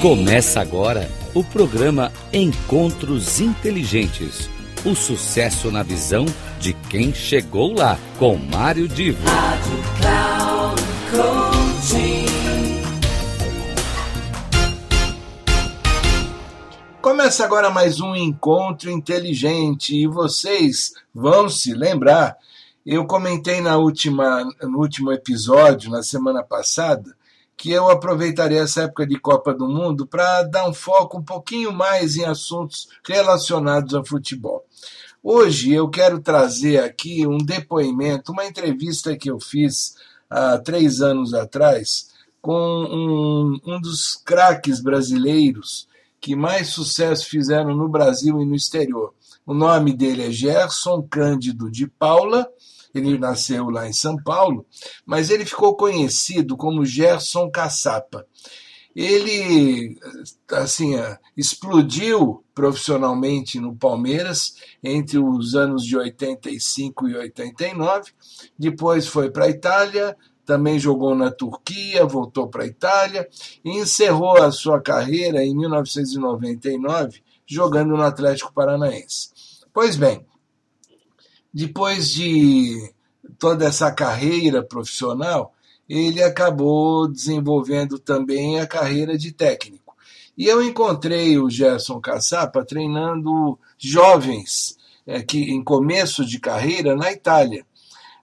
Começa agora o programa Encontros Inteligentes. O sucesso na visão de quem chegou lá, com Mário Divo. Rádio Cloud Começa agora mais um Encontro Inteligente e vocês vão se lembrar. Eu comentei na última, no último episódio, na semana passada, que eu aproveitaria essa época de Copa do Mundo para dar um foco um pouquinho mais em assuntos relacionados ao futebol. Hoje eu quero trazer aqui um depoimento, uma entrevista que eu fiz há três anos atrás com um, um dos craques brasileiros que mais sucesso fizeram no Brasil e no exterior. O nome dele é Gerson Cândido de Paula ele nasceu lá em São Paulo, mas ele ficou conhecido como Gerson Caçapa. Ele assim explodiu profissionalmente no Palmeiras entre os anos de 85 e 89, depois foi para a Itália, também jogou na Turquia, voltou para a Itália e encerrou a sua carreira em 1999 jogando no Atlético Paranaense. Pois bem, depois de toda essa carreira profissional, ele acabou desenvolvendo também a carreira de técnico. E eu encontrei o Gerson Caçapa treinando jovens é, que em começo de carreira na Itália.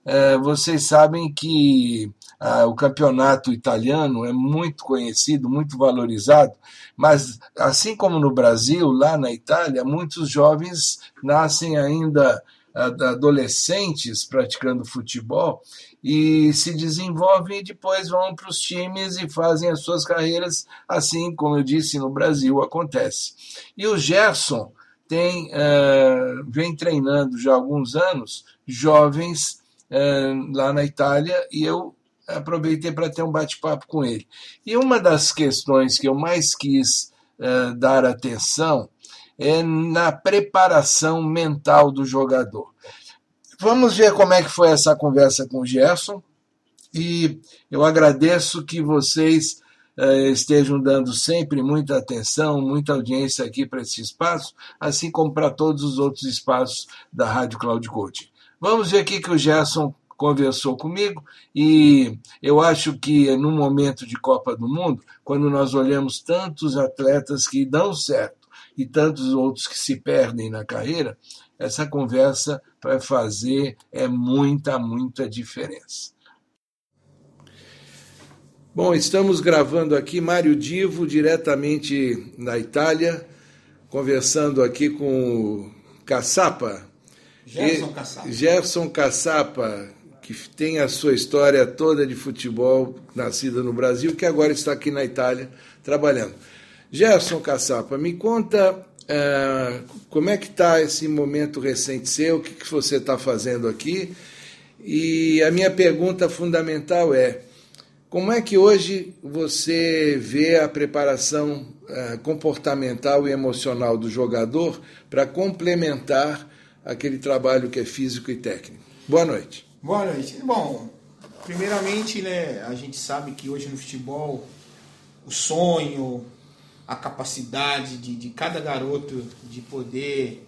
É, vocês sabem que ah, o campeonato italiano é muito conhecido, muito valorizado, mas assim como no Brasil, lá na Itália, muitos jovens nascem ainda adolescentes praticando futebol e se desenvolvem e depois vão para os times e fazem as suas carreiras, assim como eu disse no Brasil acontece. E o Gerson tem uh, vem treinando já há alguns anos jovens uh, lá na Itália e eu aproveitei para ter um bate-papo com ele. E uma das questões que eu mais quis uh, dar atenção é na preparação mental do jogador. Vamos ver como é que foi essa conversa com o Gerson e eu agradeço que vocês uh, estejam dando sempre muita atenção, muita audiência aqui para esse espaço, assim como para todos os outros espaços da Rádio Cloud Coaching. Vamos ver aqui que o Gerson conversou comigo e eu acho que no momento de Copa do Mundo, quando nós olhamos tantos atletas que dão certo e tantos outros que se perdem na carreira, essa conversa vai fazer é muita, muita diferença. Bom, estamos gravando aqui Mário Divo, diretamente na Itália, conversando aqui com o Caçapa. Gerson Caçapa. Gerson Caçapa, que tem a sua história toda de futebol, nascida no Brasil, que agora está aqui na Itália trabalhando. Gerson Caçapa, me conta uh, como é que está esse momento recente seu, o que, que você está fazendo aqui. E a minha pergunta fundamental é, como é que hoje você vê a preparação uh, comportamental e emocional do jogador para complementar aquele trabalho que é físico e técnico? Boa noite. Boa noite. Bom, primeiramente, né, a gente sabe que hoje no futebol o sonho, a capacidade de, de cada garoto de poder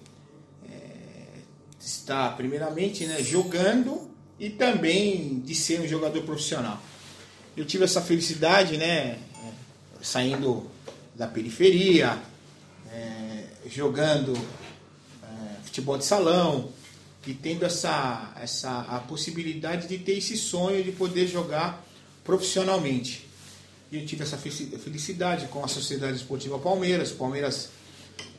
é, estar, primeiramente, né, jogando e também de ser um jogador profissional. Eu tive essa felicidade, né, saindo da periferia, é, jogando é, futebol de salão e tendo essa, essa a possibilidade de ter esse sonho de poder jogar profissionalmente. E eu tive essa felicidade com a Sociedade Esportiva Palmeiras. Palmeiras,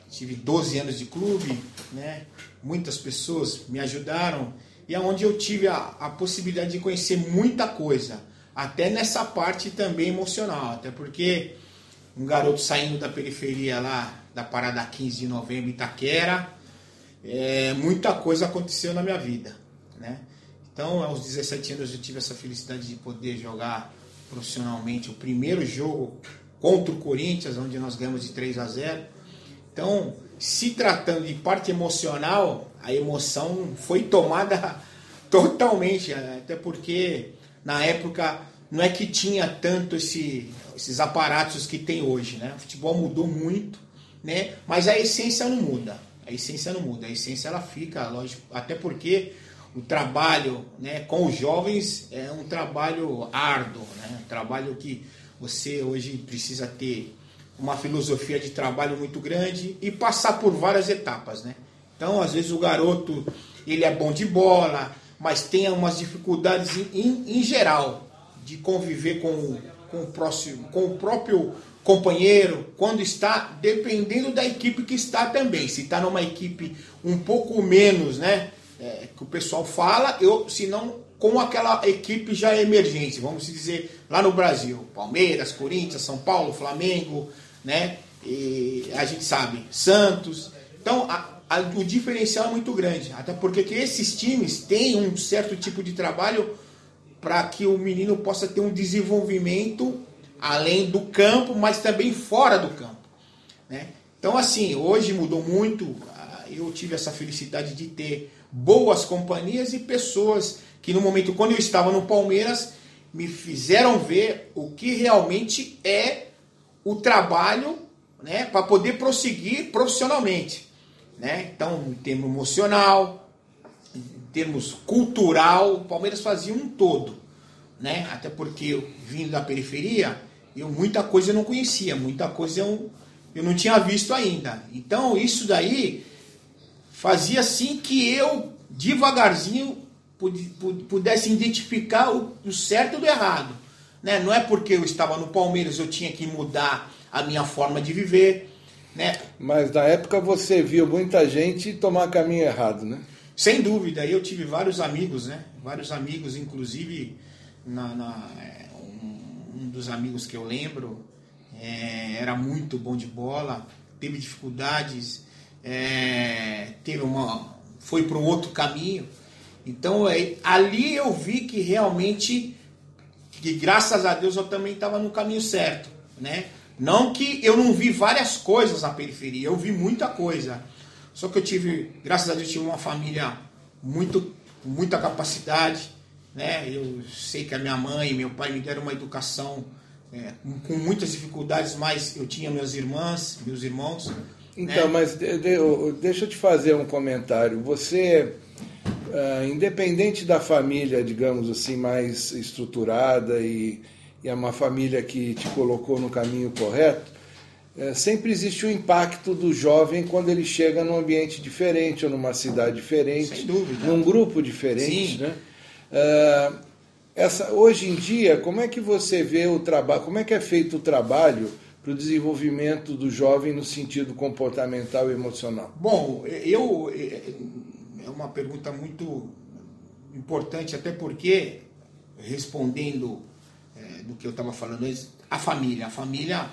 tive 12 anos de clube, né? muitas pessoas me ajudaram. E é eu tive a, a possibilidade de conhecer muita coisa, até nessa parte também emocional. Até porque um garoto saindo da periferia lá, da Parada 15 de novembro, Itaquera, é, muita coisa aconteceu na minha vida. Né? Então, aos 17 anos eu tive essa felicidade de poder jogar profissionalmente o primeiro jogo contra o Corinthians, onde nós ganhamos de 3 a 0. Então, se tratando de parte emocional, a emoção foi tomada totalmente, até porque na época não é que tinha tanto esse, esses aparatos que tem hoje, né? O futebol mudou muito, né? Mas a essência não muda. A essência não muda. A essência ela fica, lógico, até porque o trabalho, né, com os jovens é um trabalho árduo, né? Um trabalho que você hoje precisa ter uma filosofia de trabalho muito grande e passar por várias etapas, né? Então, às vezes o garoto ele é bom de bola, mas tem umas dificuldades em, em, em geral de conviver com, com, o próximo, com o próprio companheiro, quando está, dependendo da equipe que está também. Se está numa equipe um pouco menos, né? É, que o pessoal fala, eu, se não, com aquela equipe já emergente, vamos dizer, lá no Brasil, Palmeiras, Corinthians, São Paulo, Flamengo, né? E a gente sabe, Santos. Então, a, a, o diferencial é muito grande, até porque que esses times têm um certo tipo de trabalho para que o menino possa ter um desenvolvimento além do campo, mas também fora do campo. Né? Então, assim, hoje mudou muito. Ah, eu tive essa felicidade de ter boas companhias e pessoas que, no momento, quando eu estava no Palmeiras, me fizeram ver o que realmente é o trabalho né, para poder prosseguir profissionalmente. Né? Então, em termos emocional, em termos cultural, o Palmeiras fazia um todo. Né? Até porque vindo da periferia, eu muita coisa eu não conhecia, muita coisa eu, eu não tinha visto ainda. Então, isso daí fazia assim que eu, devagarzinho, pudesse identificar o certo do errado. Né? Não é porque eu estava no Palmeiras eu tinha que mudar a minha forma de viver. Né? Mas na época você viu muita gente tomar caminho errado, né? Sem dúvida, eu tive vários amigos, né? Vários amigos, inclusive na, na é, um, dos amigos que eu lembro é, era muito bom de bola, teve dificuldades, é, teve uma, foi para um outro caminho. Então é, ali eu vi que realmente que graças a Deus eu também estava no caminho certo, né? Não que eu não vi várias coisas na periferia, eu vi muita coisa. Só que eu tive, graças a Deus, tive uma família muito, muita capacidade, né? Eu sei que a minha mãe e meu pai me deram uma educação é, com muitas dificuldades, mas eu tinha minhas irmãs, meus irmãos. Então, né? mas de, de, deixa eu te fazer um comentário. Você Uh, independente da família, digamos assim, mais estruturada e, e é uma família que te colocou no caminho correto, uh, sempre existe o impacto do jovem quando ele chega num ambiente diferente, ou numa cidade diferente, num grupo diferente. Sim. Né? Uh, essa, hoje em dia, como é que você vê o trabalho, como é que é feito o trabalho para o desenvolvimento do jovem no sentido comportamental e emocional? Bom, eu é uma pergunta muito importante, até porque, respondendo é, do que eu estava falando antes, a família. A família,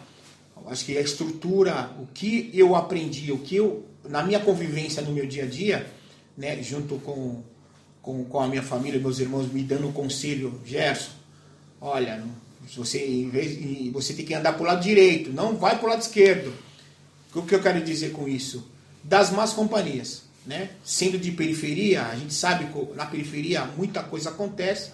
acho que a estrutura, o que eu aprendi, o que eu, na minha convivência no meu dia a dia, né, junto com, com, com a minha família, meus irmãos me dando conselho, Gerson, olha, você, em vez, você tem que andar para o lado direito, não vai para o lado esquerdo. O que eu quero dizer com isso? Das más companhias né? Sendo de periferia, a gente sabe que na periferia muita coisa acontece,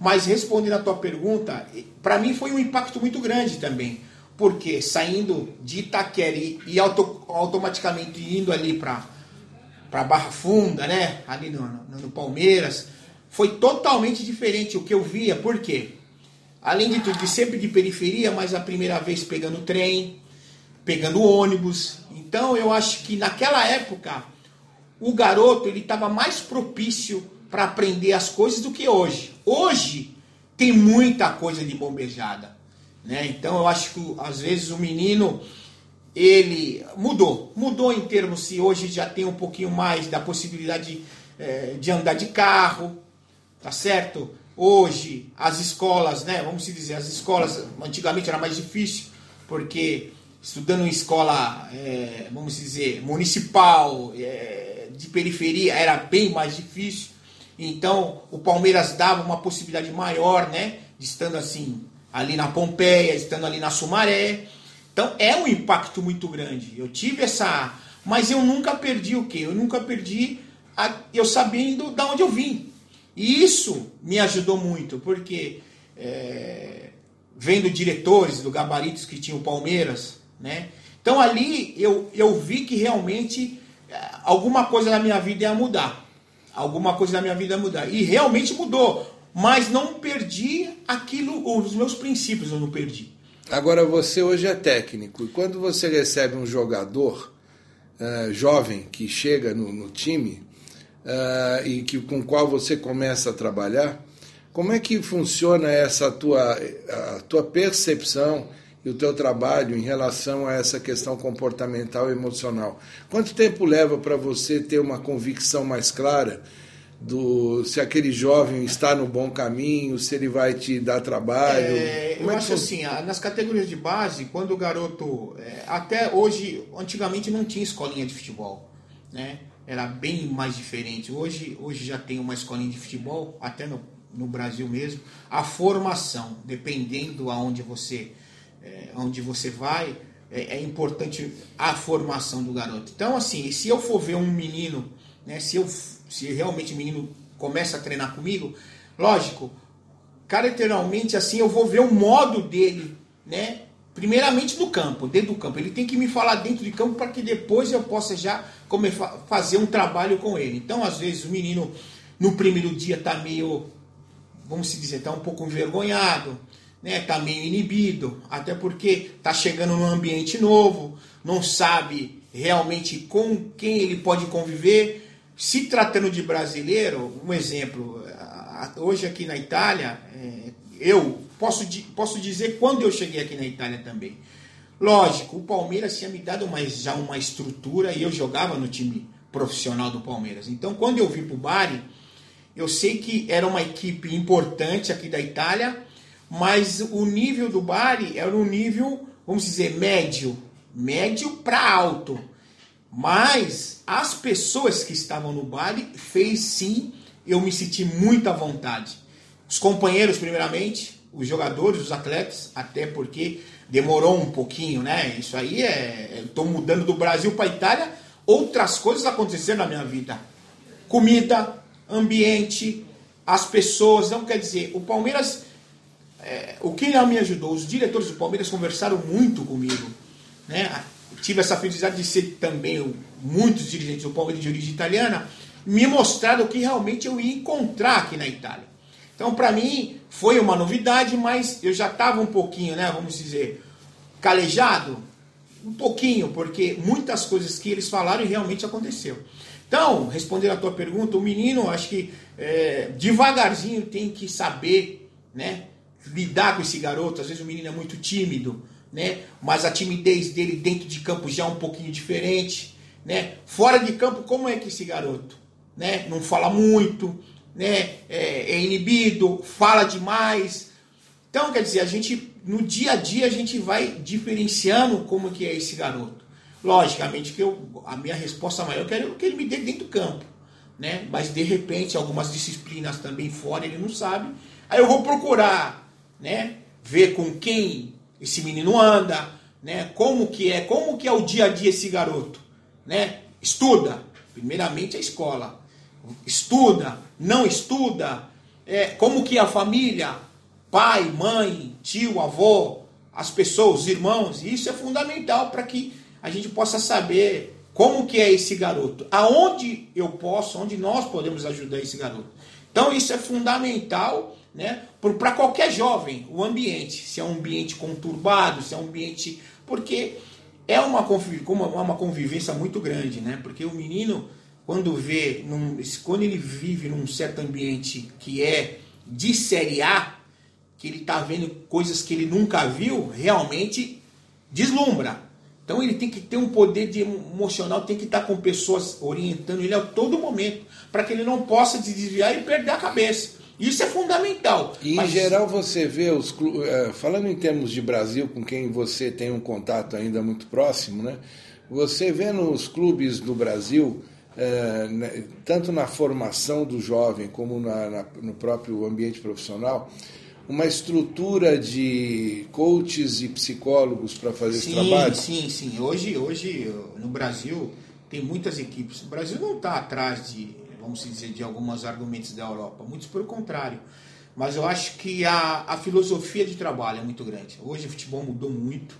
mas respondendo a tua pergunta, para mim foi um impacto muito grande também, porque saindo de Itaquera e auto, automaticamente indo ali para para Barra Funda, né? Ali no, no, no, Palmeiras, foi totalmente diferente o que eu via, por quê? Além de tudo, de sempre de periferia, mas a primeira vez pegando trem, pegando ônibus. Então eu acho que naquela época o garoto ele estava mais propício para aprender as coisas do que hoje. Hoje tem muita coisa de bombejada, né? Então eu acho que às vezes o menino ele mudou, mudou em termos se hoje já tem um pouquinho mais da possibilidade de, é, de andar de carro, tá certo? Hoje as escolas, né? Vamos dizer, as escolas antigamente era mais difícil porque estudando em escola, é, vamos dizer, municipal, é, de periferia era bem mais difícil. Então o Palmeiras dava uma possibilidade maior, né? De estando assim, ali na Pompeia, estando ali na Sumaré. Então é um impacto muito grande. Eu tive essa. Mas eu nunca perdi o quê? Eu nunca perdi a... eu sabendo de onde eu vim. E isso me ajudou muito, porque é, vendo diretores do gabaritos que tinha o Palmeiras, né? Então ali eu, eu vi que realmente é, alguma coisa na minha vida ia mudar. Alguma coisa na minha vida ia mudar. E realmente mudou. Mas não perdi aquilo, os meus princípios eu não perdi. Agora você hoje é técnico. E quando você recebe um jogador uh, jovem que chega no, no time uh, e que, com qual você começa a trabalhar, como é que funciona essa tua, a tua percepção e o teu trabalho em relação a essa questão comportamental e emocional? Quanto tempo leva para você ter uma convicção mais clara do se aquele jovem está no bom caminho, se ele vai te dar trabalho? É, eu é acho assim, nas categorias de base, quando o garoto, é, até hoje, antigamente não tinha escolinha de futebol, né? Era bem mais diferente. Hoje, hoje já tem uma escolinha de futebol, até no no Brasil mesmo, a formação, dependendo aonde você, é, onde você vai, é, é, importante a formação do garoto. Então, assim, se eu for ver um menino, né, se, eu, se realmente o menino começa a treinar comigo, lógico, caracteralmente assim, eu vou ver o modo dele, né? Primeiramente no campo, dentro do campo. Ele tem que me falar dentro de campo para que depois eu possa já fazer um trabalho com ele. Então, às vezes, o menino no primeiro dia está meio vamos se dizer, está um pouco envergonhado, né? Está meio inibido, até porque está chegando num ambiente novo, não sabe realmente com quem ele pode conviver. Se tratando de brasileiro, um exemplo, hoje aqui na Itália, é, eu posso, posso dizer quando eu cheguei aqui na Itália também. Lógico, o Palmeiras tinha me dado já uma estrutura e eu jogava no time profissional do Palmeiras. Então, quando eu vim para o Bari, eu sei que era uma equipe importante aqui da Itália, mas o nível do Bari era um nível, vamos dizer, médio, médio para alto. Mas as pessoas que estavam no Bari fez sim eu me senti muito à vontade. Os companheiros, primeiramente, os jogadores, os atletas, até porque demorou um pouquinho, né? Isso aí é. Estou mudando do Brasil para a Itália, outras coisas aconteceram na minha vida. Comida, ambiente, as pessoas. Não quer dizer, o Palmeiras, é, o que me ajudou, os diretores do Palmeiras conversaram muito comigo. Né? Tive essa felicidade de ser também muitos dirigentes do Palmeiras de origem italiana, me mostraram o que realmente eu ia encontrar aqui na Itália. Então, para mim, foi uma novidade, mas eu já estava um pouquinho, né, vamos dizer, calejado, um pouquinho, porque muitas coisas que eles falaram realmente aconteceu. Então, respondendo a tua pergunta, o menino, acho que é, devagarzinho tem que saber, né, lidar com esse garoto. Às vezes o menino é muito tímido, né, mas a timidez dele dentro de campo já é um pouquinho diferente, né. Fora de campo, como é que esse garoto, né, não fala muito, né, é, é inibido, fala demais. Então, quer dizer, a gente no dia a dia a gente vai diferenciando como que é esse garoto. Logicamente que eu, a minha resposta maior eu quero que ele me dê dentro do campo. Né? Mas de repente, algumas disciplinas também fora ele não sabe. Aí eu vou procurar né? ver com quem esse menino anda, né? como que é, como que é o dia a dia esse garoto. Né? Estuda, primeiramente a escola. Estuda, não estuda, é, como que é a família, pai, mãe, tio, avô, as pessoas, os irmãos, isso é fundamental para que a gente possa saber como que é esse garoto, aonde eu posso, onde nós podemos ajudar esse garoto. Então isso é fundamental, né, para qualquer jovem, o ambiente, se é um ambiente conturbado, se é um ambiente, porque é uma uma convivência muito grande, né? Porque o menino quando vê, num, quando ele vive num certo ambiente que é de série A, que ele está vendo coisas que ele nunca viu, realmente deslumbra. Então ele tem que ter um poder de emocional, tem que estar com pessoas orientando ele a todo momento, para que ele não possa se desviar e perder a cabeça. Isso é fundamental. E Mas... em geral você vê os eh, falando em termos de Brasil, com quem você tem um contato ainda muito próximo, né? Você vê nos clubes do Brasil, é, tanto na formação do jovem como na, na, no próprio ambiente profissional, uma estrutura de coaches e psicólogos para fazer sim, esse trabalho? Sim, sim. Hoje, hoje no Brasil tem muitas equipes. O Brasil não está atrás de, vamos dizer, de alguns argumentos da Europa. Muitos pelo contrário. mas eu acho que a, a filosofia de trabalho é muito grande. Hoje o futebol mudou muito,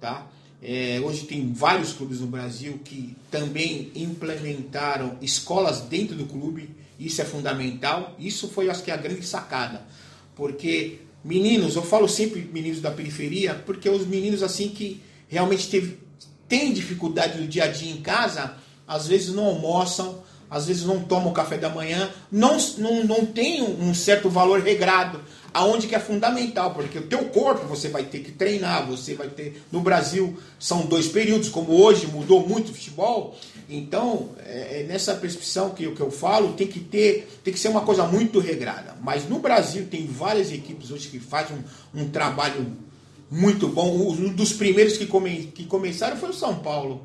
tá? É, hoje tem vários clubes no Brasil que também implementaram escolas dentro do clube. Isso é fundamental. Isso foi, acho que, a grande sacada. Porque meninos, eu falo sempre meninos da periferia, porque os meninos assim que realmente teve, têm dificuldade no dia a dia em casa, às vezes não almoçam, às vezes não tomam café da manhã, não, não, não tem um certo valor regrado aonde que é fundamental, porque o teu corpo você vai ter que treinar, você vai ter no Brasil são dois períodos, como hoje mudou muito o futebol, então é, é nessa prescrição que, que eu falo tem que ter tem que ser uma coisa muito regrada. Mas no Brasil tem várias equipes hoje que fazem um, um trabalho muito bom. Um dos primeiros que, come, que começaram foi o São Paulo,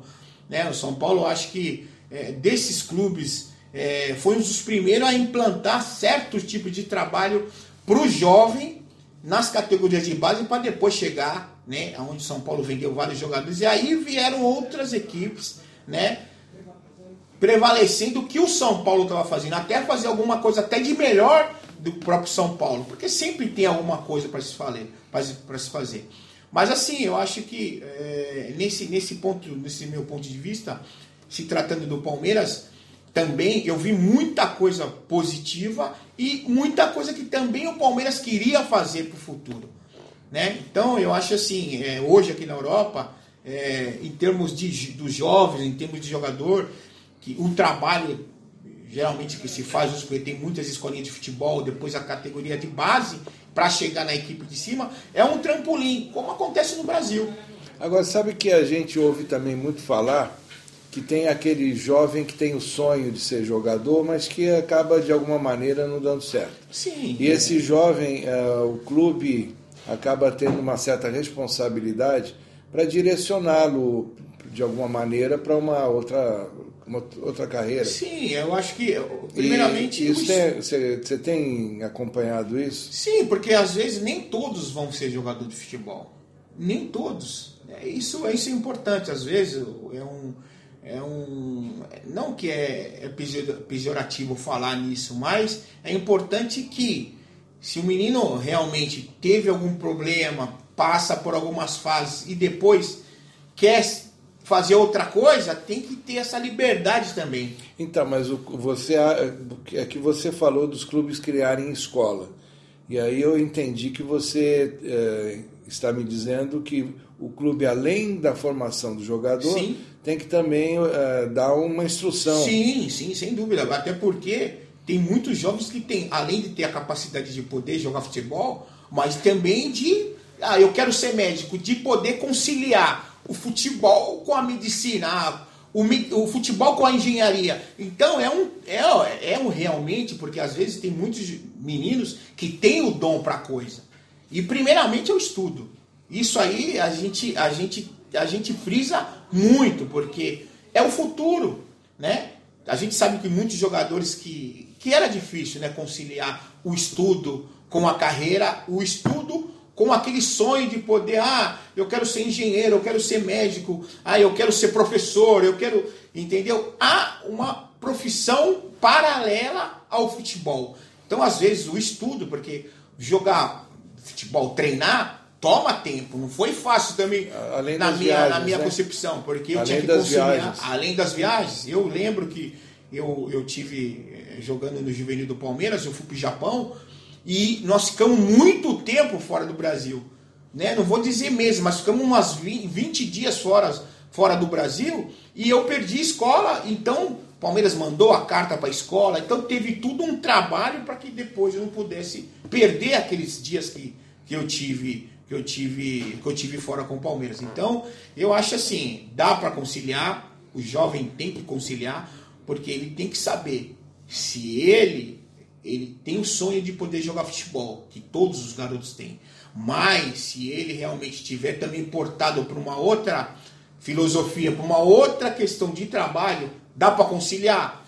né? O São Paulo acho que é, desses clubes é, foi um dos primeiros a implantar certo tipo de trabalho para o jovem nas categorias de base para depois chegar, né, onde São Paulo vendeu vários jogadores e aí vieram outras equipes, né, prevalecendo o que o São Paulo estava fazendo, até fazer alguma coisa até de melhor do próprio São Paulo, porque sempre tem alguma coisa para se fazer, para se fazer. Mas assim, eu acho que é, nesse, nesse ponto, nesse meu ponto de vista, se tratando do Palmeiras, também eu vi muita coisa positiva e muita coisa que também o Palmeiras queria fazer para o futuro. Né? Então eu acho assim, é, hoje aqui na Europa, é, em termos de, dos jovens, em termos de jogador, que o trabalho geralmente que se faz, porque tem muitas escolinhas de futebol, depois a categoria de base, para chegar na equipe de cima, é um trampolim, como acontece no Brasil. Agora, sabe que a gente ouve também muito falar que tem aquele jovem que tem o sonho de ser jogador, mas que acaba de alguma maneira não dando certo. Sim. E esse jovem, uh, o clube acaba tendo uma certa responsabilidade para direcioná-lo de alguma maneira para uma outra uma outra carreira. Sim, eu acho que primeiramente isso tem, você, você tem acompanhado isso? Sim, porque às vezes nem todos vão ser jogador de futebol, nem todos. É, isso, isso é importante. Às vezes é um é um. Não que é, é pejorativo falar nisso, mas é importante que, se o menino realmente teve algum problema, passa por algumas fases e depois quer fazer outra coisa, tem que ter essa liberdade também. Então, mas o, você é que você falou dos clubes criarem escola. E aí eu entendi que você é, está me dizendo que o clube, além da formação do jogador, Sim tem que também uh, dar uma instrução. Sim, sim, sem dúvida. Até porque tem muitos jovens que têm, além de ter a capacidade de poder jogar futebol, mas também de, ah, eu quero ser médico, de poder conciliar o futebol com a medicina, ah, o, o, futebol com a engenharia. Então é um, é, é um realmente, porque às vezes tem muitos meninos que têm o dom para coisa. E primeiramente é o estudo. Isso aí a gente, a gente a gente frisa muito, porque é o futuro, né? A gente sabe que muitos jogadores que, que era difícil, né, conciliar o estudo com a carreira, o estudo com aquele sonho de poder, ah, eu quero ser engenheiro, eu quero ser médico, ah, eu quero ser professor, eu quero, entendeu? Há uma profissão paralela ao futebol. Então, às vezes, o estudo, porque jogar futebol, treinar, toma tempo, não foi fácil também além na, minha, viagens, na minha né? concepção, porque eu além tinha que conciliar, além das viagens, eu lembro que eu, eu tive eh, jogando no juvenil do Palmeiras, eu fui para o Japão e nós ficamos muito tempo fora do Brasil, né? Não vou dizer mesmo, mas ficamos umas 20 dias fora, fora do Brasil e eu perdi escola, então Palmeiras mandou a carta para a escola, então teve tudo um trabalho para que depois eu não pudesse perder aqueles dias que, que eu tive que eu tive que eu tive fora com o Palmeiras. Então, eu acho assim, dá para conciliar, o jovem tem que conciliar, porque ele tem que saber se ele ele tem o sonho de poder jogar futebol, que todos os garotos têm. Mas se ele realmente estiver também portado para uma outra filosofia, para uma outra questão de trabalho, dá para conciliar?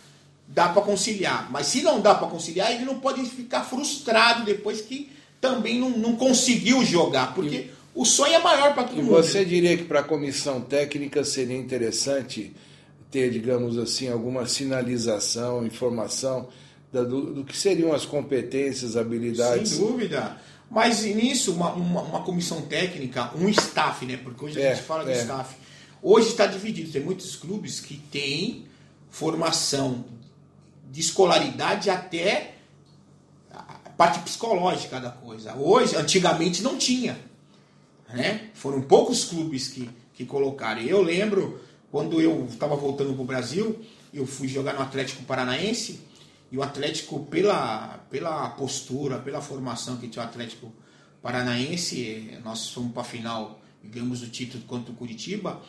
Dá para conciliar. Mas se não dá para conciliar, ele não pode ficar frustrado depois que também não, não conseguiu jogar, porque e, o sonho é maior para todo e mundo. E você diria que para a comissão técnica seria interessante ter, digamos assim, alguma sinalização, informação do, do, que seriam as competências, habilidades. Sem dúvida. Mas nisso, uma, uma, uma, comissão técnica, um staff, né? Porque hoje a é, gente fala de é. staff. Hoje está dividido. Tem muitos clubes que têm formação de escolaridade até a parte psicológica da coisa. Hoje, antigamente não tinha. Né? Foram poucos clubes que, que colocaram. Eu lembro, quando eu estava voltando para o Brasil, eu fui jogar no Atlético Paranaense e o Atlético, pela, pela postura, pela formação que tinha o Atlético Paranaense, nós fomos para a final, ganhamos o título contra o Curitiba.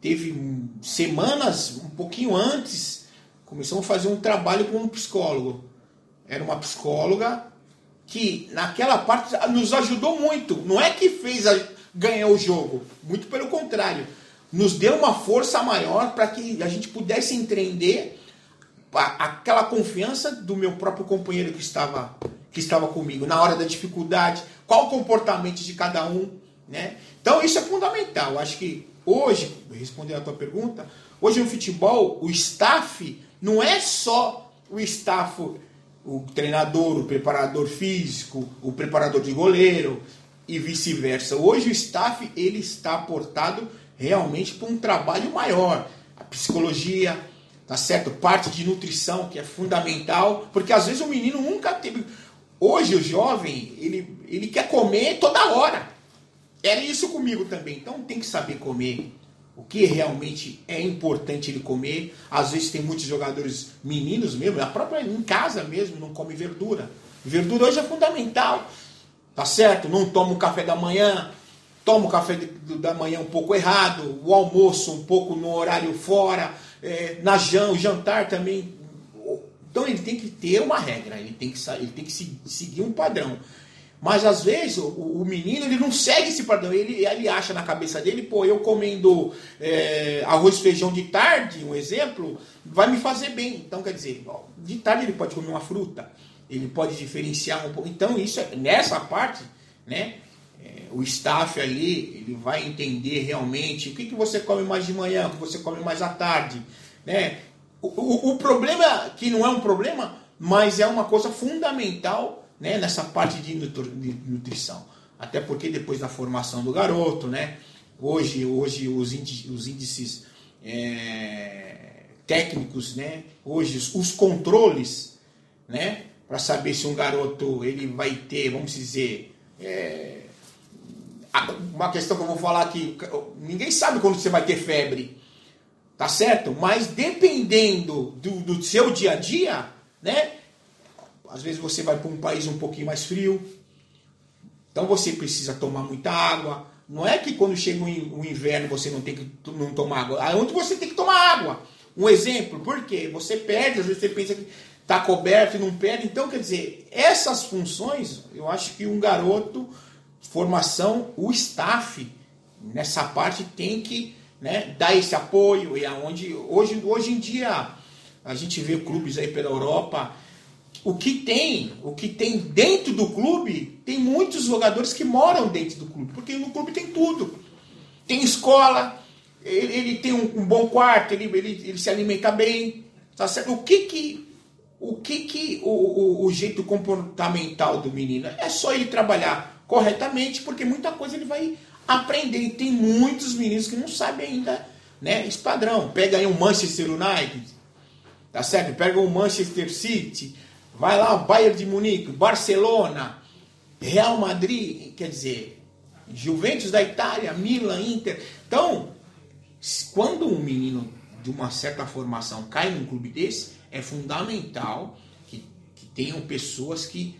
Teve semanas, um pouquinho antes, começamos a fazer um trabalho com um psicólogo. Era uma psicóloga que, naquela parte, nos ajudou muito. Não é que fez a, ganhar o jogo, muito pelo contrário. Nos deu uma força maior para que a gente pudesse entender aquela confiança do meu próprio companheiro que estava, que estava comigo na hora da dificuldade, qual o comportamento de cada um, né? Então isso é fundamental. Acho que hoje, respondendo a tua pergunta, hoje no futebol o staff não é só o staff, o treinador, o preparador físico, o preparador de goleiro e vice-versa. Hoje o staff ele está aportado realmente para um trabalho maior, a psicologia, tá certo? Parte de nutrição que é fundamental, porque às vezes o menino nunca teve. Hoje o jovem, ele, ele quer comer toda hora. Era isso comigo também. Então tem que saber comer o que realmente é importante ele comer. Às vezes tem muitos jogadores meninos mesmo, a própria em casa mesmo não come verdura. Verdura hoje é fundamental. Tá certo? Não toma o café da manhã, toma o café da manhã um pouco errado, o almoço um pouco no horário fora é, na jan, o jantar também. Então ele tem que ter uma regra, ele tem que, ele tem que seguir um padrão. Mas às vezes o, o menino ele não segue esse padrão, ele, ele acha na cabeça dele, pô, eu comendo é, arroz e feijão de tarde, um exemplo, vai me fazer bem. Então quer dizer, de tarde ele pode comer uma fruta, ele pode diferenciar um pouco. Então isso é, nessa parte, né? O staff ali ele vai entender realmente o que, que você come mais de manhã, o que você come mais à tarde. Né? O, o, o problema, que não é um problema, mas é uma coisa fundamental né, nessa parte de nutrição. Até porque depois da formação do garoto, né, hoje, hoje os índices, os índices é, técnicos, né, hoje os, os controles, né, para saber se um garoto ele vai ter, vamos dizer, é, uma questão que eu vou falar aqui, ninguém sabe quando você vai ter febre, tá certo? Mas dependendo do, do seu dia a dia, né? Às vezes você vai para um país um pouquinho mais frio, então você precisa tomar muita água. Não é que quando chega o inverno você não tem que não tomar água. Aonde você tem que tomar água. Um exemplo, por quê? Você perde, às vezes você pensa que está coberto e não perde. Então, quer dizer, essas funções, eu acho que um garoto formação, o staff nessa parte tem que né, dar esse apoio e aonde hoje, hoje em dia a gente vê clubes aí pela Europa. O que tem o que tem dentro do clube tem muitos jogadores que moram dentro do clube porque no clube tem tudo. Tem escola ele, ele tem um, um, bom quarto ele, ele, ele se alimenta bem tá certo? O que que o que que o, o, o jeito comportamental do menino? É só ele trabalhar corretamente, porque muita coisa ele vai aprender. E tem muitos meninos que não sabem ainda né, esse padrão. Pega aí um Manchester United, tá certo? Pega um Manchester City, vai lá o Bayern de Munique, Barcelona, Real Madrid, quer dizer, Juventus da Itália, Milan, Inter. Então, quando um menino de uma certa formação cai num clube desse, é fundamental que, que tenham pessoas que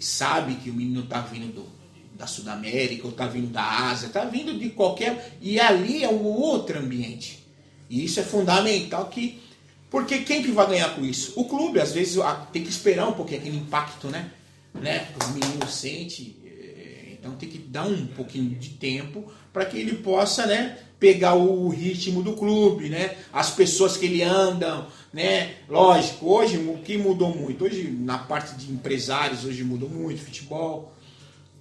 sabem que o menino está vindo do, da Sudamérica, ou está vindo da Ásia, está vindo de qualquer. E ali é um outro ambiente. E isso é fundamental que. Porque quem que vai ganhar com isso? O clube, às vezes, tem que esperar um pouquinho aquele impacto, né? né? Os meninos sentem. Eh, então tem que dar um pouquinho de tempo para que ele possa, né? Pegar o ritmo do clube, né? As pessoas que ele anda, né? Lógico, hoje o que mudou muito? Hoje, na parte de empresários, hoje mudou muito, futebol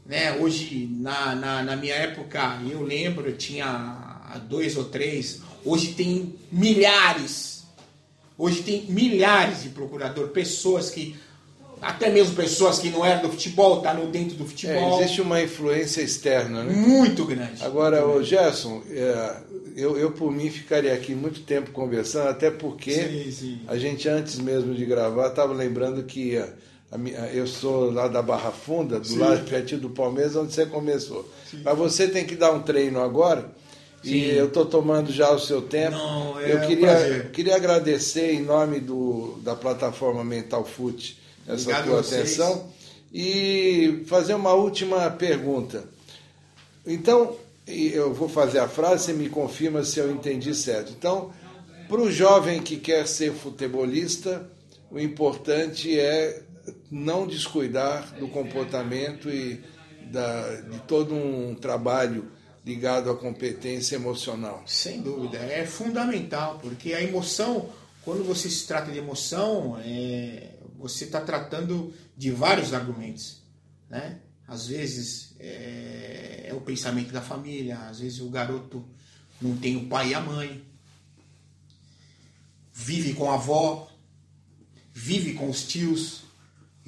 né? Hoje, na, na, na minha época, eu lembro, tinha dois ou três, hoje tem milhares. Hoje tem milhares de procurador, pessoas que até mesmo pessoas que não eram do futebol, tá no dentro do futebol. É, existe uma influência externa, né? Muito grande. Agora, o Gerson, é, eu, eu por mim ficaria aqui muito tempo conversando, até porque Sim, sim. a gente antes mesmo de gravar estava lembrando que a- eu sou lá da Barra Funda, do Sim. lado pertinho do Palmeiras, onde você começou. Mas você tem que dar um treino agora. E Sim. eu estou tomando já o seu tempo. Não, é eu um queria, prazer. queria agradecer em nome do, da plataforma Mental Foot essa Obrigado tua atenção e fazer uma última pergunta. Então, e eu vou fazer a frase, você me confirma se eu entendi certo. Então, para o jovem que quer ser futebolista, o importante é não descuidar do comportamento e da, de todo um trabalho ligado à competência emocional. Sem dúvida, é fundamental, porque a emoção, quando você se trata de emoção, é, você está tratando de vários argumentos, né? Às vezes é, é o pensamento da família, às vezes o garoto não tem o pai e a mãe, vive com a avó, vive com os tios,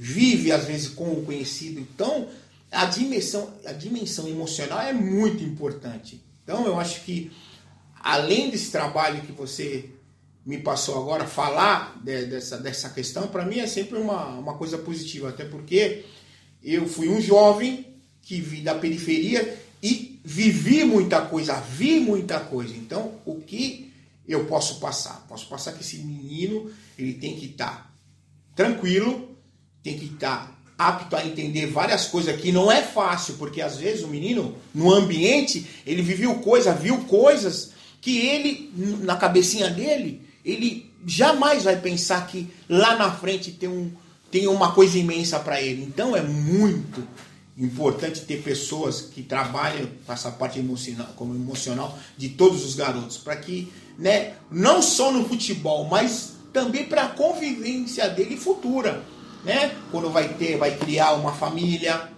vive às vezes com o conhecido. Então, a dimensão, a dimensão emocional é muito importante. Então, eu acho que além desse trabalho que você me passou agora, falar de- dessa, dessa questão, para mim é sempre uma, uma coisa positiva, até porque eu fui um jovem que vi da periferia e vivi muita coisa, vi muita coisa. Então, o que eu posso passar? Posso passar que esse menino ele tem que estar tranquilo, tem que estar apto a entender várias coisas que não é fácil, porque às vezes o menino, no ambiente, ele viveu coisas, viu coisas que ele, na cabecinha dele, ele jamais vai pensar que lá na frente tem, um, tem uma coisa imensa para ele. Então é muito importante ter pessoas que trabalham com essa parte emocional, como emocional de todos os garotos, para que, né, não só no futebol, mas também para a convivência dele futura, né? Quando vai ter, vai criar uma família,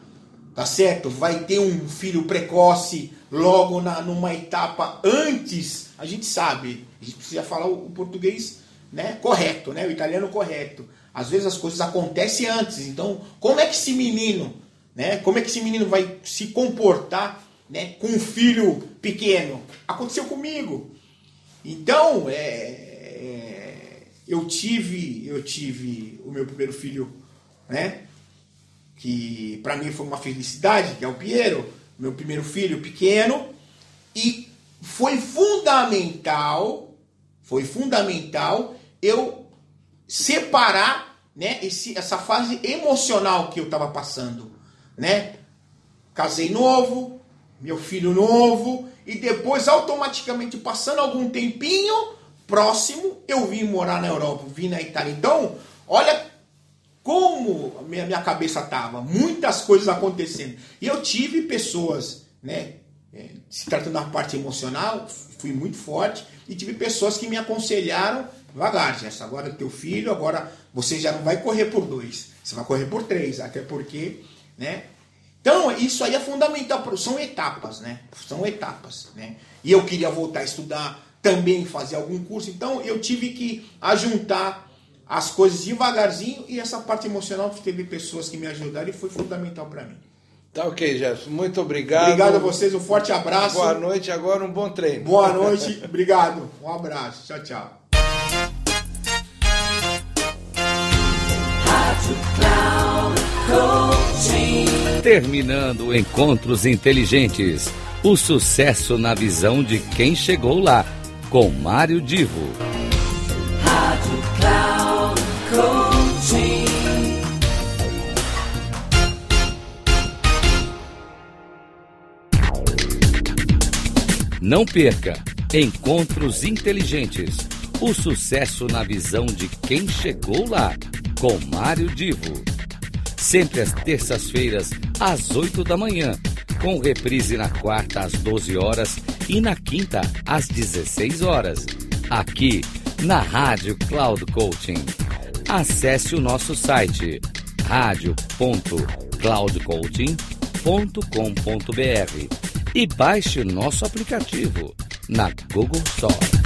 tá certo? Vai ter um filho precoce logo na, numa etapa antes, a gente sabe, a gente precisa falar o, o português né, correto, né, o italiano correto. Às vezes as coisas acontecem antes, então como é que esse menino, né, como é que esse menino vai se comportar né, com um filho pequeno? Aconteceu comigo. Então, é, é, eu tive, eu tive o meu primeiro filho, né? Que para mim foi uma felicidade, que é o Piero, meu primeiro filho pequeno, e foi fundamental, foi fundamental eu separar, né, esse, essa fase emocional que eu estava passando, né? Casei novo, meu filho novo, e depois automaticamente passando algum tempinho próximo, eu vim morar na Europa, vim na Itália. Então, olha como a minha, minha cabeça tava, muitas coisas acontecendo. E eu tive pessoas, né, é, se tratando da parte emocional, fui muito forte, e tive pessoas que me aconselharam, devagar, Gerson, agora é teu filho, agora você já não vai correr por dois, você vai correr por três, até porque, né, então, isso aí é fundamental, são etapas, né? São etapas, né? E eu queria voltar a estudar, também fazer algum curso, então eu tive que ajuntar as coisas devagarzinho e essa parte emocional teve pessoas que me ajudaram e foi fundamental para mim. Tá ok, Jefferson. Muito obrigado. Obrigado a vocês, um forte abraço. Boa noite, agora um bom treino. Boa noite, obrigado. Um abraço. Tchau, tchau. Terminando Encontros Inteligentes. O sucesso na visão de quem chegou lá. Com Mário Divo. Rádio Cloud. Não perca Encontros Inteligentes. O sucesso na visão de quem chegou lá. Com Mário Divo. Sempre às terças-feiras, às 8 da manhã. Com reprise na quarta, às 12 horas. E na quinta, às 16 horas. Aqui, na Rádio Cloud Coaching. Acesse o nosso site radio.cloudcoaching.com.br e baixe o nosso aplicativo na Google Store.